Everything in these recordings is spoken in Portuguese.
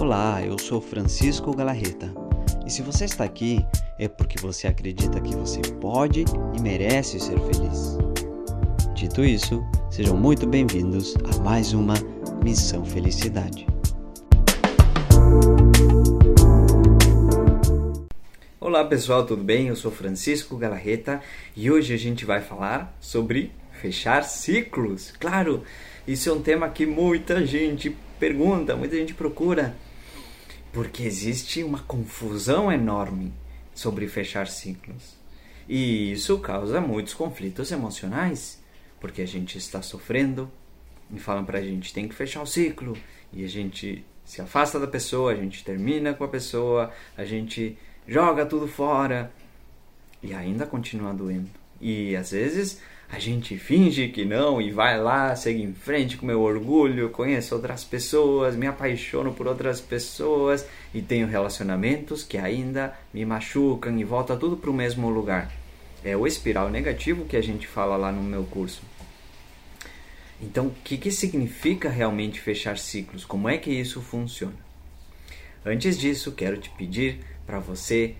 Olá, eu sou Francisco Galarreta. E se você está aqui, é porque você acredita que você pode e merece ser feliz. Dito isso, sejam muito bem-vindos a mais uma Missão Felicidade. Olá pessoal, tudo bem? Eu sou Francisco Galarreta e hoje a gente vai falar sobre fechar ciclos. Claro, isso é um tema que muita gente pergunta, muita gente procura, porque existe uma confusão enorme sobre fechar ciclos. E isso causa muitos conflitos emocionais, porque a gente está sofrendo e falam pra gente tem que fechar o ciclo e a gente se afasta da pessoa, a gente termina com a pessoa, a gente joga tudo fora e ainda continua doendo. E às vezes a gente finge que não e vai lá, segue em frente com meu orgulho, conheço outras pessoas, me apaixono por outras pessoas e tenho relacionamentos que ainda me machucam e volta tudo para o mesmo lugar. É o espiral negativo que a gente fala lá no meu curso. Então, o que, que significa realmente fechar ciclos? Como é que isso funciona? Antes disso, quero te pedir para você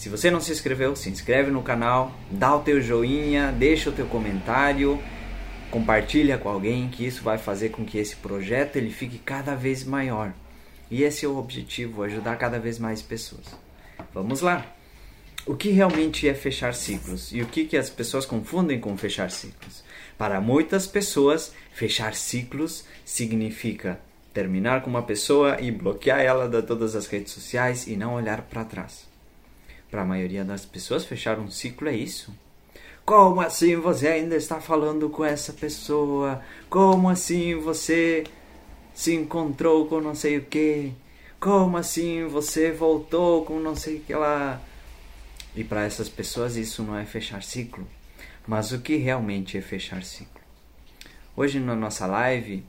se você não se inscreveu, se inscreve no canal, dá o teu joinha, deixa o teu comentário, compartilha com alguém que isso vai fazer com que esse projeto ele fique cada vez maior. E esse é o objetivo, ajudar cada vez mais pessoas. Vamos lá. O que realmente é fechar ciclos e o que, que as pessoas confundem com fechar ciclos? Para muitas pessoas, fechar ciclos significa terminar com uma pessoa e bloquear ela de todas as redes sociais e não olhar para trás. Para a maioria das pessoas, fechar um ciclo é isso. Como assim você ainda está falando com essa pessoa? Como assim você se encontrou com não sei o que? Como assim você voltou com não sei o que lá? E para essas pessoas isso não é fechar ciclo. Mas o que realmente é fechar ciclo? Hoje na nossa live,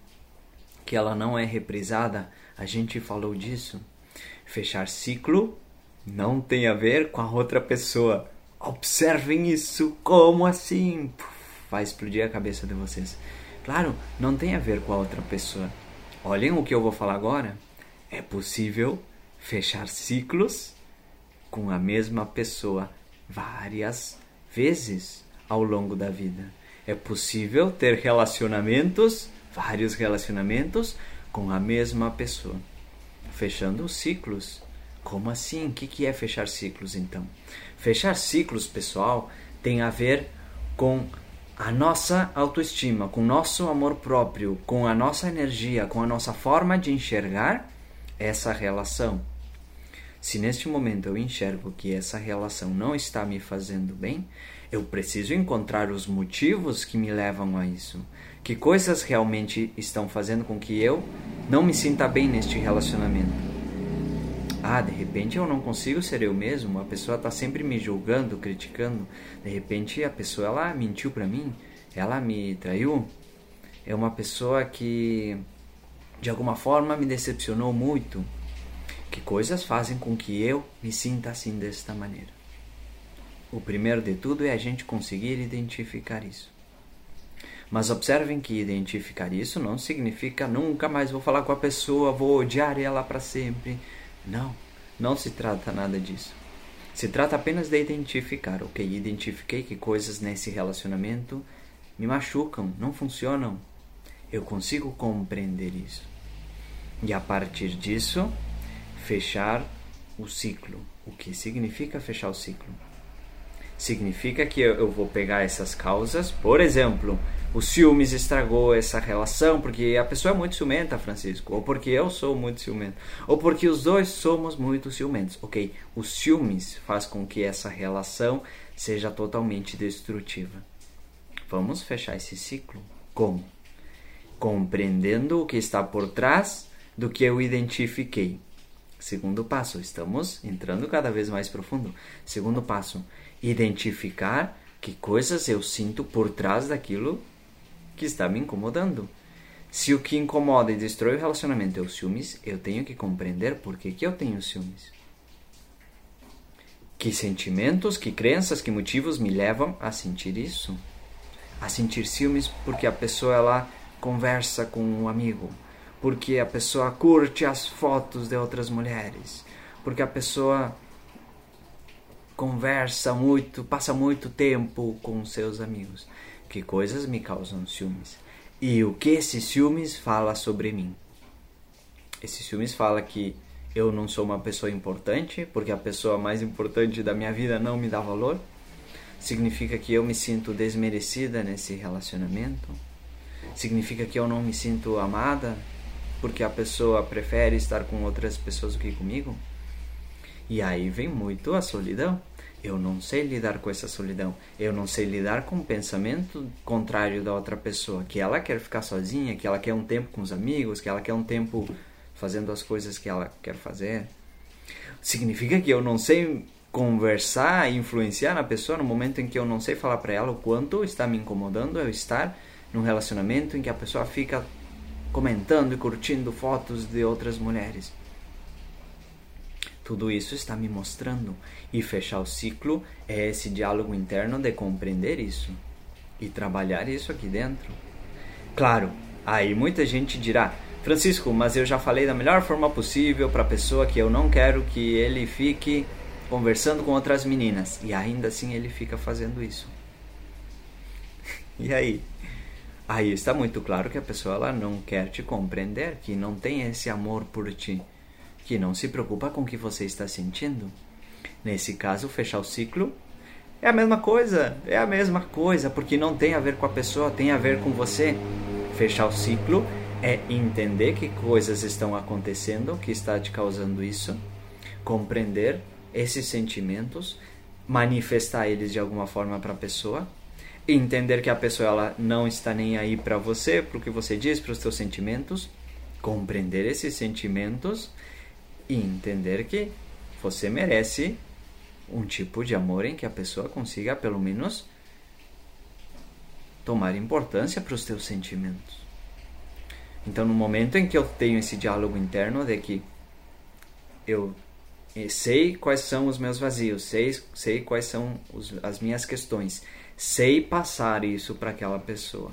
que ela não é reprisada, a gente falou disso. Fechar ciclo não tem a ver com a outra pessoa. Observem isso, como assim? Vai explodir a cabeça de vocês. Claro, não tem a ver com a outra pessoa. Olhem o que eu vou falar agora. É possível fechar ciclos com a mesma pessoa várias vezes ao longo da vida. É possível ter relacionamentos, vários relacionamentos, com a mesma pessoa, fechando ciclos como assim? O que é fechar ciclos então? Fechar ciclos, pessoal, tem a ver com a nossa autoestima, com o nosso amor próprio, com a nossa energia, com a nossa forma de enxergar essa relação. Se neste momento eu enxergo que essa relação não está me fazendo bem, eu preciso encontrar os motivos que me levam a isso. Que coisas realmente estão fazendo com que eu não me sinta bem neste relacionamento? Ah, de repente eu não consigo ser eu mesmo, a pessoa está sempre me julgando, criticando. De repente a pessoa ela mentiu para mim, ela me traiu. É uma pessoa que de alguma forma me decepcionou muito. Que coisas fazem com que eu me sinta assim desta maneira? O primeiro de tudo é a gente conseguir identificar isso. Mas observem que identificar isso não significa nunca mais vou falar com a pessoa, vou odiar ela para sempre não, não se trata nada disso. Se trata apenas de identificar, ok? Identifiquei que coisas nesse relacionamento me machucam, não funcionam. Eu consigo compreender isso. E a partir disso, fechar o ciclo. O que significa fechar o ciclo? Significa que eu vou pegar essas causas, por exemplo, o ciúmes estragou essa relação porque a pessoa é muito ciumenta, Francisco, ou porque eu sou muito ciumento, ou porque os dois somos muito ciumentos. Ok, o ciúmes faz com que essa relação seja totalmente destrutiva. Vamos fechar esse ciclo? Como? Compreendendo o que está por trás do que eu identifiquei. Segundo passo, estamos entrando cada vez mais profundo. Segundo passo, identificar que coisas eu sinto por trás daquilo que está me incomodando. Se o que incomoda e destrói o relacionamento é o ciúmes, eu tenho que compreender por que, que eu tenho ciúmes. Que sentimentos, que crenças, que motivos me levam a sentir isso? A sentir ciúmes porque a pessoa ela conversa com um amigo, porque a pessoa curte as fotos de outras mulheres, porque a pessoa conversa muito, passa muito tempo com seus amigos. Que coisas me causam ciúmes? E o que esses ciúmes fala sobre mim? Esses ciúmes fala que eu não sou uma pessoa importante, porque a pessoa mais importante da minha vida não me dá valor. Significa que eu me sinto desmerecida nesse relacionamento. Significa que eu não me sinto amada, porque a pessoa prefere estar com outras pessoas do que comigo. E aí vem muito a solidão. Eu não sei lidar com essa solidão. Eu não sei lidar com o pensamento contrário da outra pessoa, que ela quer ficar sozinha, que ela quer um tempo com os amigos, que ela quer um tempo fazendo as coisas que ela quer fazer. Significa que eu não sei conversar e influenciar na pessoa no momento em que eu não sei falar para ela o quanto está me incomodando eu estar num relacionamento em que a pessoa fica comentando e curtindo fotos de outras mulheres. Tudo isso está me mostrando. E fechar o ciclo é esse diálogo interno de compreender isso e trabalhar isso aqui dentro. Claro, aí muita gente dirá: Francisco, mas eu já falei da melhor forma possível para a pessoa que eu não quero que ele fique conversando com outras meninas. E ainda assim ele fica fazendo isso. e aí? Aí está muito claro que a pessoa ela não quer te compreender, que não tem esse amor por ti, que não se preocupa com o que você está sentindo. Nesse caso, fechar o ciclo é a mesma coisa, é a mesma coisa, porque não tem a ver com a pessoa, tem a ver com você. Fechar o ciclo é entender que coisas estão acontecendo que está te causando isso, compreender esses sentimentos, manifestar eles de alguma forma para a pessoa, entender que a pessoa ela não está nem aí para você, para o que você diz, para os seus sentimentos, compreender esses sentimentos e entender que você merece um tipo de amor em que a pessoa consiga pelo menos tomar importância para os teus sentimentos. Então, no momento em que eu tenho esse diálogo interno de que eu sei quais são os meus vazios, sei, sei quais são os, as minhas questões, sei passar isso para aquela pessoa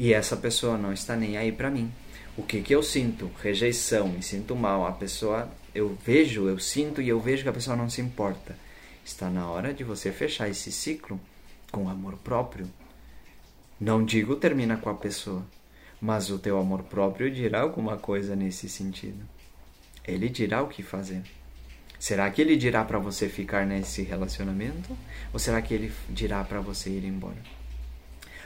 e essa pessoa não está nem aí para mim. O que que eu sinto? Rejeição, me sinto mal. A pessoa, eu vejo, eu sinto e eu vejo que a pessoa não se importa. Está na hora de você fechar esse ciclo com amor próprio. Não digo termina com a pessoa, mas o teu amor próprio dirá alguma coisa nesse sentido. Ele dirá o que fazer. Será que ele dirá para você ficar nesse relacionamento? Ou será que ele dirá para você ir embora?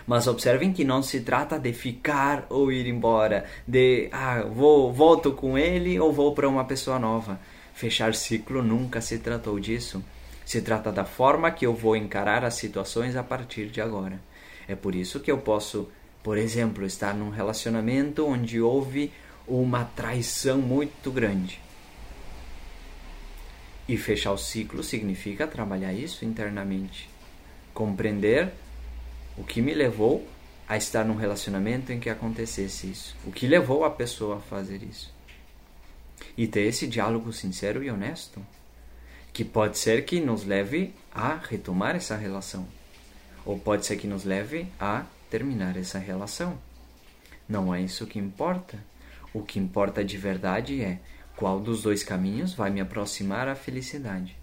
Mas observem que não se trata de ficar ou ir embora, de ah, vou volto com ele ou vou para uma pessoa nova. Fechar ciclo nunca se tratou disso. Se trata da forma que eu vou encarar as situações a partir de agora. É por isso que eu posso por exemplo, estar num relacionamento onde houve uma traição muito grande. E fechar o ciclo significa trabalhar isso internamente. Compreender o que me levou a estar num relacionamento em que acontecesse isso. O que levou a pessoa a fazer isso. E ter esse diálogo sincero e honesto. Que pode ser que nos leve a retomar essa relação. Ou pode ser que nos leve a terminar essa relação. Não é isso que importa. O que importa de verdade é qual dos dois caminhos vai me aproximar à felicidade.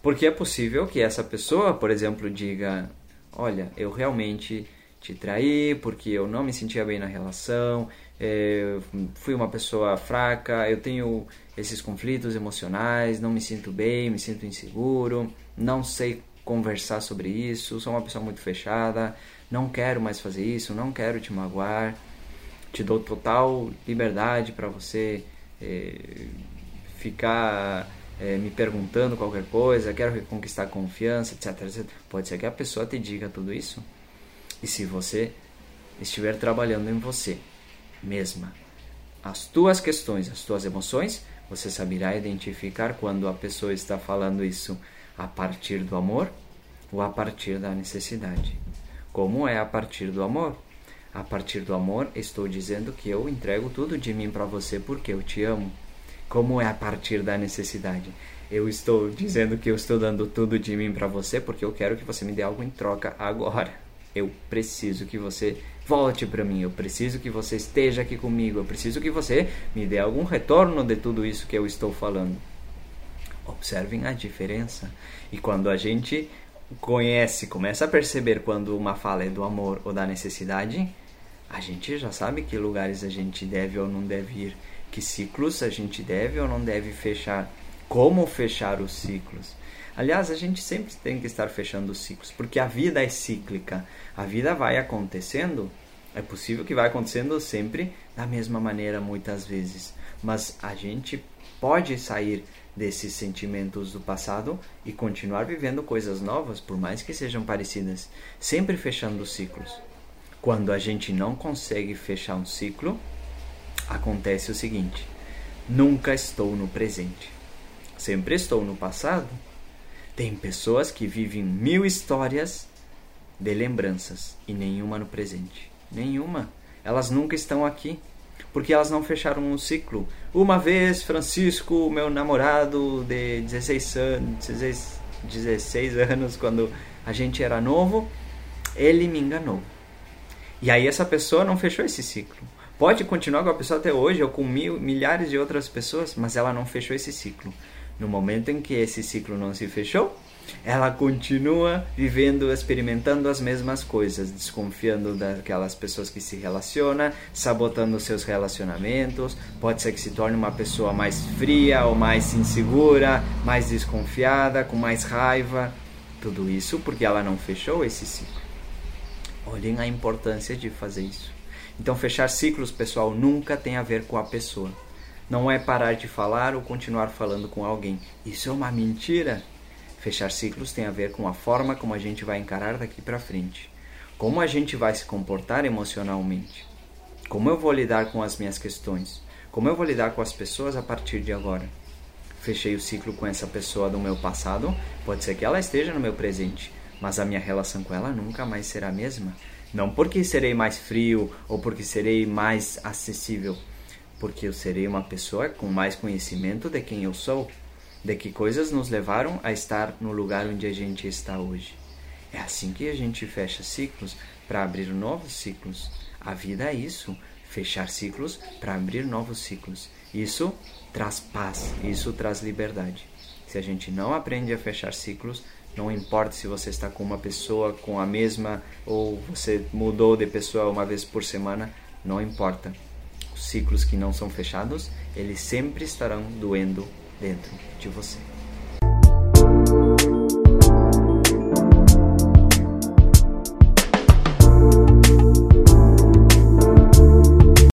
Porque é possível que essa pessoa, por exemplo, diga: Olha, eu realmente te traí porque eu não me sentia bem na relação, é, fui uma pessoa fraca, eu tenho esses conflitos emocionais, não me sinto bem, me sinto inseguro, não sei conversar sobre isso, sou uma pessoa muito fechada, não quero mais fazer isso, não quero te magoar, te dou total liberdade para você é, ficar é, me perguntando qualquer coisa, quero reconquistar confiança, etc, etc. Pode ser que a pessoa te diga tudo isso. E se você estiver trabalhando em você mesma, as tuas questões, as tuas emoções, você saberá identificar quando a pessoa está falando isso a partir do amor ou a partir da necessidade. Como é a partir do amor? A partir do amor, estou dizendo que eu entrego tudo de mim para você porque eu te amo. Como é a partir da necessidade? Eu estou dizendo que eu estou dando tudo de mim para você porque eu quero que você me dê algo em troca agora. Eu preciso que você Volte para mim, eu preciso que você esteja aqui comigo, eu preciso que você me dê algum retorno de tudo isso que eu estou falando. Observem a diferença. E quando a gente conhece, começa a perceber quando uma fala é do amor ou da necessidade, a gente já sabe que lugares a gente deve ou não deve ir, que ciclos a gente deve ou não deve fechar, como fechar os ciclos. Aliás, a gente sempre tem que estar fechando os ciclos, porque a vida é cíclica. A vida vai acontecendo, é possível que vai acontecendo sempre da mesma maneira muitas vezes, mas a gente pode sair desses sentimentos do passado e continuar vivendo coisas novas, por mais que sejam parecidas, sempre fechando os ciclos. Quando a gente não consegue fechar um ciclo, acontece o seguinte: nunca estou no presente, sempre estou no passado. Tem pessoas que vivem mil histórias de lembranças e nenhuma no presente. Nenhuma. Elas nunca estão aqui porque elas não fecharam um ciclo. Uma vez, Francisco, meu namorado de 16 anos, 16, 16 anos, quando a gente era novo, ele me enganou. E aí essa pessoa não fechou esse ciclo. Pode continuar com a pessoa até hoje ou com mil, milhares de outras pessoas, mas ela não fechou esse ciclo. No momento em que esse ciclo não se fechou, ela continua vivendo, experimentando as mesmas coisas, desconfiando daquelas pessoas que se relacionam, sabotando seus relacionamentos. Pode ser que se torne uma pessoa mais fria ou mais insegura, mais desconfiada, com mais raiva. Tudo isso porque ela não fechou esse ciclo. Olhem a importância de fazer isso. Então, fechar ciclos, pessoal, nunca tem a ver com a pessoa. Não é parar de falar ou continuar falando com alguém. Isso é uma mentira. Fechar ciclos tem a ver com a forma como a gente vai encarar daqui para frente. Como a gente vai se comportar emocionalmente. Como eu vou lidar com as minhas questões. Como eu vou lidar com as pessoas a partir de agora. Fechei o ciclo com essa pessoa do meu passado, pode ser que ela esteja no meu presente, mas a minha relação com ela nunca mais será a mesma. Não porque serei mais frio ou porque serei mais acessível, porque eu serei uma pessoa com mais conhecimento de quem eu sou de que coisas nos levaram a estar no lugar onde a gente está hoje. É assim que a gente fecha ciclos para abrir novos ciclos. A vida é isso, fechar ciclos para abrir novos ciclos. Isso traz paz, isso traz liberdade. Se a gente não aprende a fechar ciclos, não importa se você está com uma pessoa com a mesma ou você mudou de pessoa uma vez por semana, não importa. Os ciclos que não são fechados, eles sempre estarão doendo dentro de você.